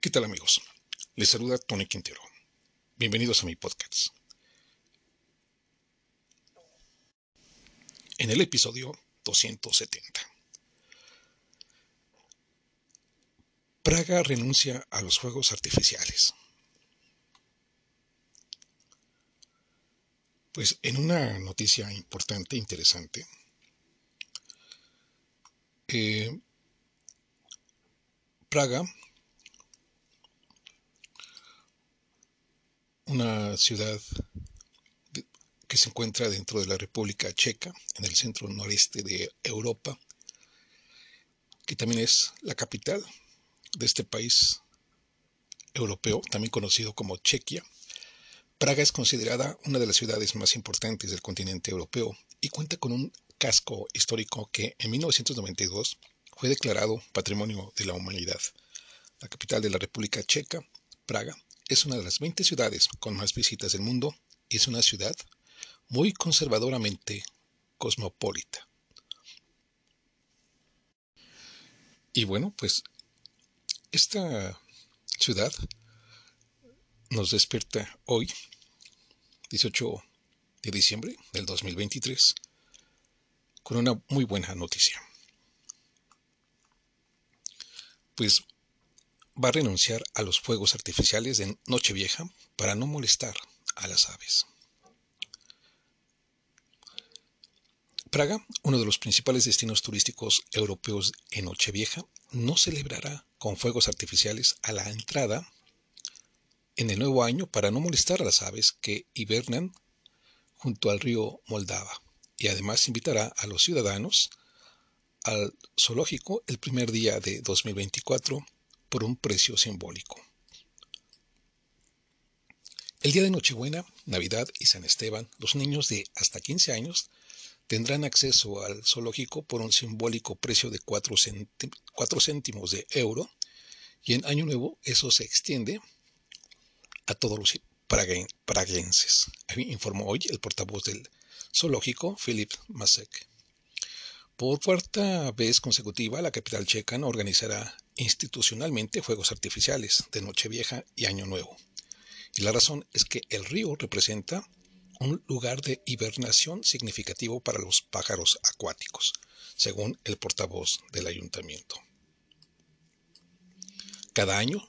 ¿Qué tal amigos? Les saluda Tony Quintero. Bienvenidos a mi podcast. En el episodio 270. Praga renuncia a los fuegos artificiales. Pues en una noticia importante, interesante, eh, Praga una ciudad que se encuentra dentro de la República Checa, en el centro noreste de Europa, que también es la capital de este país europeo, también conocido como Chequia. Praga es considerada una de las ciudades más importantes del continente europeo y cuenta con un casco histórico que en 1992 fue declarado Patrimonio de la Humanidad. La capital de la República Checa, Praga, es una de las 20 ciudades con más visitas del mundo y es una ciudad muy conservadoramente cosmopolita. Y bueno, pues esta ciudad nos despierta hoy, 18 de diciembre del 2023, con una muy buena noticia. Pues va a renunciar a los fuegos artificiales de Nochevieja para no molestar a las aves. Praga, uno de los principales destinos turísticos europeos en Nochevieja, no celebrará con fuegos artificiales a la entrada en el nuevo año para no molestar a las aves que hibernan junto al río Moldava y además invitará a los ciudadanos al zoológico el primer día de 2024 por un precio simbólico. El día de Nochebuena, Navidad y San Esteban, los niños de hasta 15 años tendrán acceso al zoológico por un simbólico precio de 4, céntimos de euro y en Año Nuevo eso se extiende a todos los praguenses, informó hoy el portavoz del zoológico, Philip Masek. Por cuarta vez consecutiva, la capital checa no organizará institucionalmente fuegos artificiales de Nochevieja y Año Nuevo. Y la razón es que el río representa un lugar de hibernación significativo para los pájaros acuáticos, según el portavoz del ayuntamiento. Cada año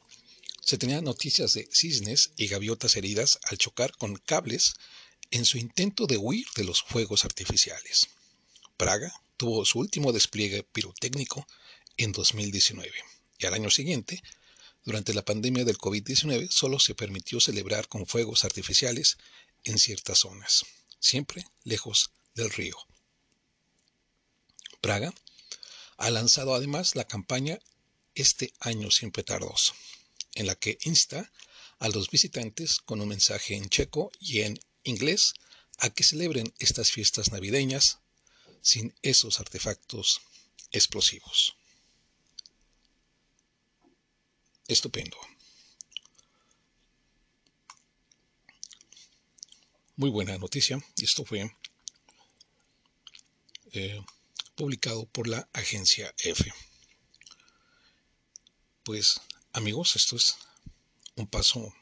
se tenían noticias de cisnes y gaviotas heridas al chocar con cables en su intento de huir de los fuegos artificiales. Praga tuvo su último despliegue pirotécnico en 2019 y al año siguiente, durante la pandemia del COVID-19, solo se permitió celebrar con fuegos artificiales en ciertas zonas, siempre lejos del río. Praga ha lanzado además la campaña Este año sin petardos, en la que insta a los visitantes con un mensaje en checo y en inglés a que celebren estas fiestas navideñas sin esos artefactos explosivos. Estupendo. Muy buena noticia. Esto fue eh, publicado por la agencia F. Pues amigos, esto es un paso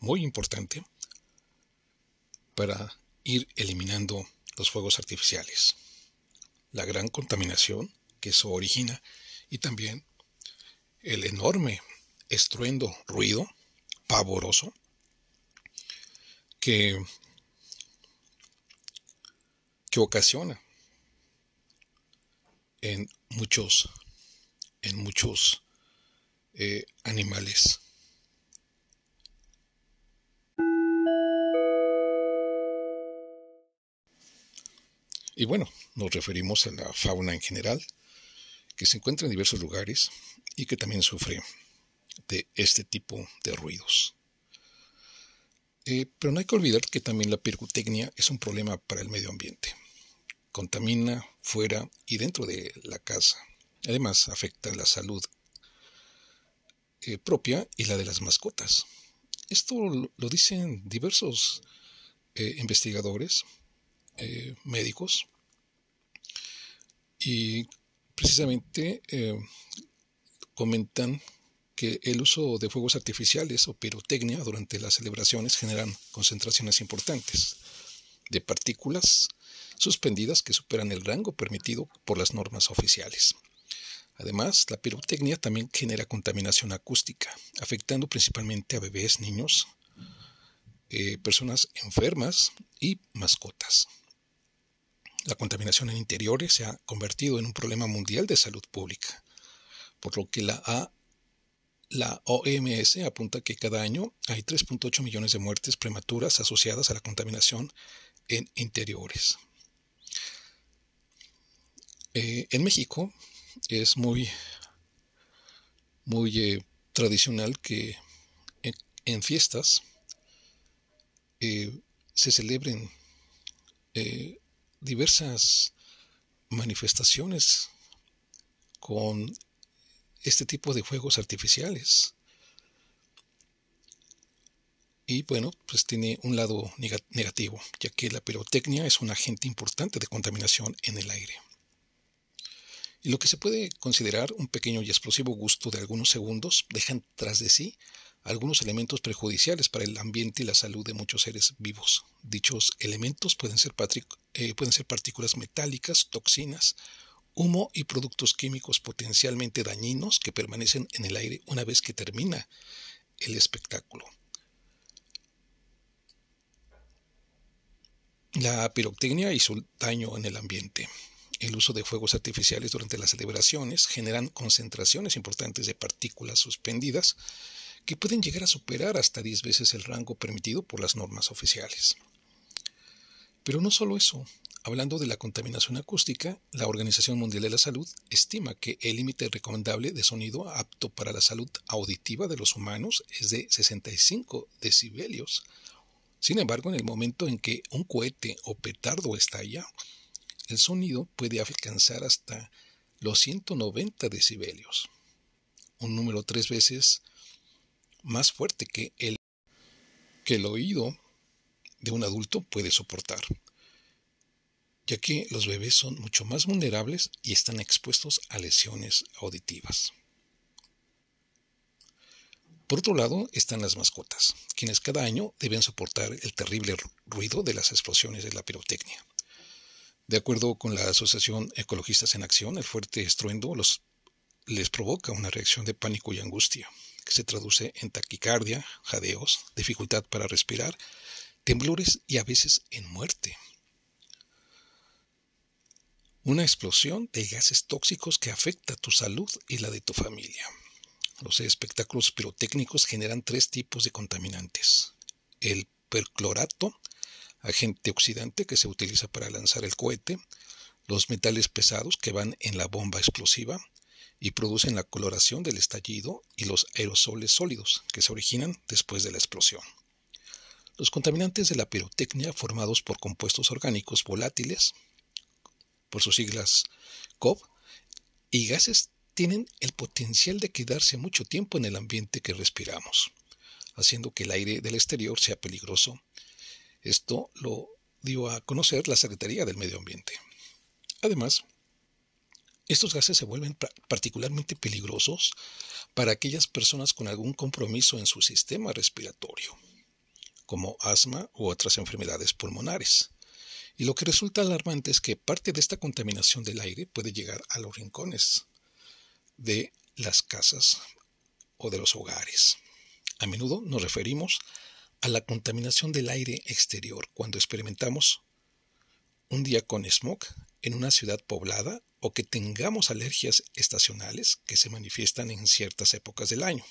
muy importante para ir eliminando los fuegos artificiales, la gran contaminación que eso origina y también el enorme estruendo, ruido pavoroso que, que ocasiona en muchos, en muchos eh, animales. Y bueno, nos referimos a la fauna en general, que se encuentra en diversos lugares y que también sufre de este tipo de ruidos. Eh, pero no hay que olvidar que también la pirotecnia es un problema para el medio ambiente. Contamina fuera y dentro de la casa. Además, afecta la salud eh, propia y la de las mascotas. Esto lo dicen diversos eh, investigadores, médicos, y precisamente comentan que el uso de fuegos artificiales o pirotecnia durante las celebraciones generan concentraciones importantes de partículas suspendidas que superan el rango permitido por las normas oficiales. Además, la pirotecnia también genera contaminación acústica, afectando principalmente a bebés, niños, eh, personas enfermas y mascotas. La contaminación en interiores se ha convertido en un problema mundial de salud pública, por lo que la, la OMS apunta que cada año hay 3.8 millones de muertes prematuras asociadas a la contaminación en interiores. Eh, en México es muy, muy eh, tradicional que en, fiestas eh, se celebren diversas manifestaciones con este tipo de fuegos artificiales. Y bueno, pues tiene un lado negativo, ya que la pirotecnia es un agente importante de contaminación en el aire. Y lo que se puede considerar un pequeño y explosivo gusto de algunos segundos dejan tras de sí algunos elementos perjudiciales para el ambiente y la salud de muchos seres vivos. Dichos elementos pueden ser, eh, pueden ser partículas metálicas, toxinas, humo y productos químicos potencialmente dañinos que permanecen en el aire una vez que termina el espectáculo. La pirotecnia hizo daño en el ambiente. El uso de fuegos artificiales durante las celebraciones generan concentraciones importantes de partículas suspendidas que pueden llegar a superar hasta 10 veces el rango permitido por las normas oficiales. Pero no solo eso, hablando de la contaminación acústica, la Organización Mundial de la Salud estima que el límite recomendable de sonido apto para la salud auditiva de los humanos es de 65 decibelios. Sin embargo, en el momento en que un cohete o petardo estalla, el sonido puede alcanzar hasta los 190 decibelios, un número tres veces más fuerte que el, que el oído de un adulto puede soportar, ya que los bebés son mucho más vulnerables y están expuestos a lesiones auditivas. Por otro lado están las mascotas, quienes cada año deben soportar el terrible ruido de las explosiones de la pirotecnia. De acuerdo con la Asociación Ecologistas en Acción, el fuerte estruendo los, les provoca una reacción de pánico y angustia que se traduce en taquicardia, jadeos, dificultad para respirar, temblores y a veces en muerte. Una explosión de gases tóxicos que afecta tu salud y la de tu familia. Los espectáculos pirotécnicos generan tres tipos de contaminantes. El perclorato, agente oxidante que se utiliza para lanzar el cohete, los metales pesados que van en la bomba explosiva, y producen la coloración del estallido y los aerosoles sólidos que se originan después de la explosión. Los contaminantes de la pirotecnia formados por compuestos orgánicos volátiles, por sus siglas COV, y gases tienen el potencial de quedarse mucho tiempo en el ambiente que respiramos, haciendo que el aire del exterior sea peligroso. Esto lo dio a conocer la Secretaría del Medio Ambiente. Además, estos gases se vuelven particularmente peligrosos para aquellas personas con algún compromiso en su sistema respiratorio, como asma u otras enfermedades pulmonares. Y lo que resulta alarmante es que parte de esta contaminación del aire puede llegar a los rincones de las casas o de los hogares. A menudo nos referimos a la contaminación del aire exterior cuando experimentamos un día con smog en una ciudad poblada o que tengamos alergias estacionales que se manifiestan en ciertas épocas del año.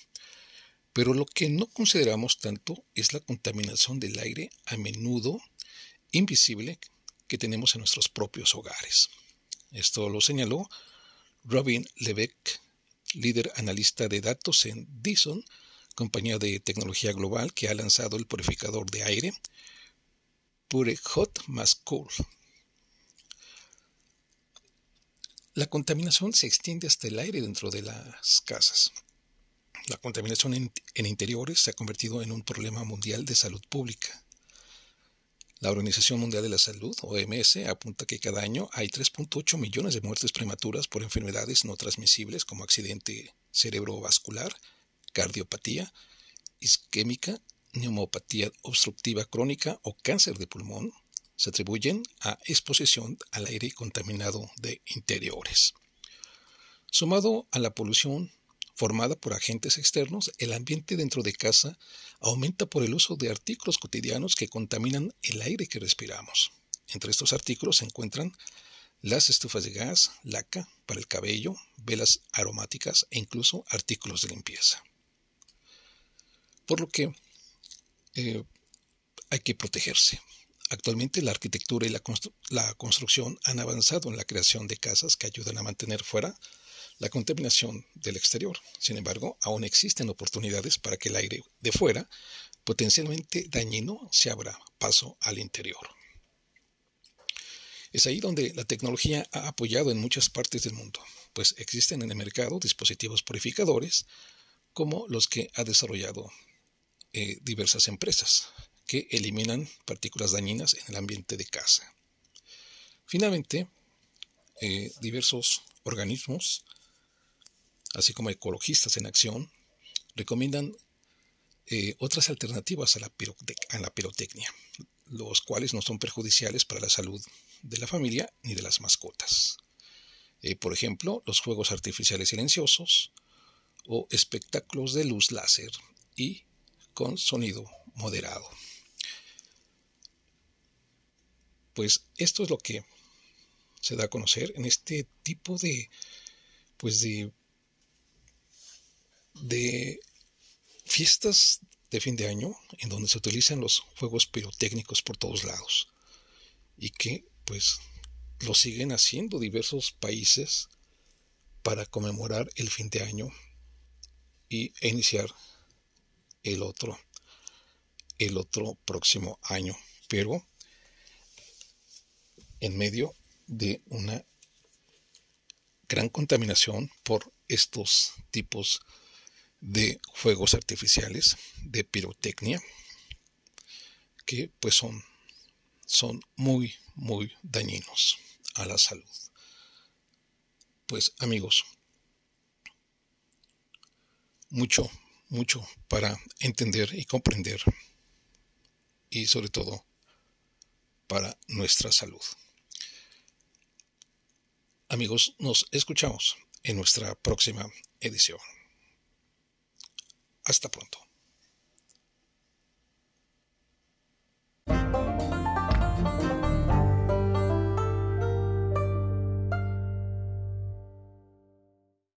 Pero lo que no consideramos tanto es la contaminación del aire a menudo invisible que tenemos en nuestros propios hogares. Esto lo señaló Robin Levesque, líder analista de datos en Dyson, compañía de tecnología global que ha lanzado el purificador de aire Pure Hot Más Cool La contaminación se extiende hasta el aire dentro de las casas. La contaminación en, interiores se ha convertido en un problema mundial de salud pública. La Organización Mundial de la Salud, OMS, apunta que cada año hay 3.8 millones de muertes prematuras por enfermedades no transmisibles como accidente cerebrovascular, cardiopatía, isquémica, neumopatía obstructiva crónica o cáncer de pulmón se atribuyen a exposición al aire contaminado de interiores. Sumado a la polución formada por agentes externos, el ambiente dentro de casa aumenta por el uso de artículos cotidianos que contaminan el aire que respiramos. Entre estos artículos se encuentran las estufas de gas, laca para el cabello, velas aromáticas e incluso artículos de limpieza. Por lo que eh, hay que protegerse. Actualmente la arquitectura y la, la, construcción han avanzado en la creación de casas que ayudan a mantener fuera la contaminación del exterior. Sin embargo, aún existen oportunidades para que el aire de fuera, potencialmente dañino, se abra paso al interior. Es ahí donde la tecnología ha apoyado en muchas partes del mundo, pues existen en el mercado dispositivos purificadores como los que ha desarrollado eh, diversas empresas que eliminan partículas dañinas en el ambiente de casa. Finalmente, eh, diversos organismos, así como ecologistas en acción, recomiendan eh, otras alternativas a la, a la pirotecnia, los cuales no son perjudiciales para la salud de la familia ni de las mascotas. por ejemplo, los juegos artificiales silenciosos o espectáculos de luz láser y con sonido moderado. Pues esto es lo que se da a conocer en este tipo de pues de de fiestas de fin de año en donde se utilizan los juegos pirotécnicos por todos lados y que pues lo siguen haciendo diversos países para conmemorar el fin de año y iniciar el otro, el otro próximo año, pero en medio de una gran contaminación por estos tipos de fuegos artificiales, de pirotecnia, que pues son, son muy, muy dañinos a la salud. Pues amigos, mucho, mucho para entender y comprender y sobre todo para nuestra salud. Amigos, nos escuchamos en nuestra próxima edición. Hasta pronto.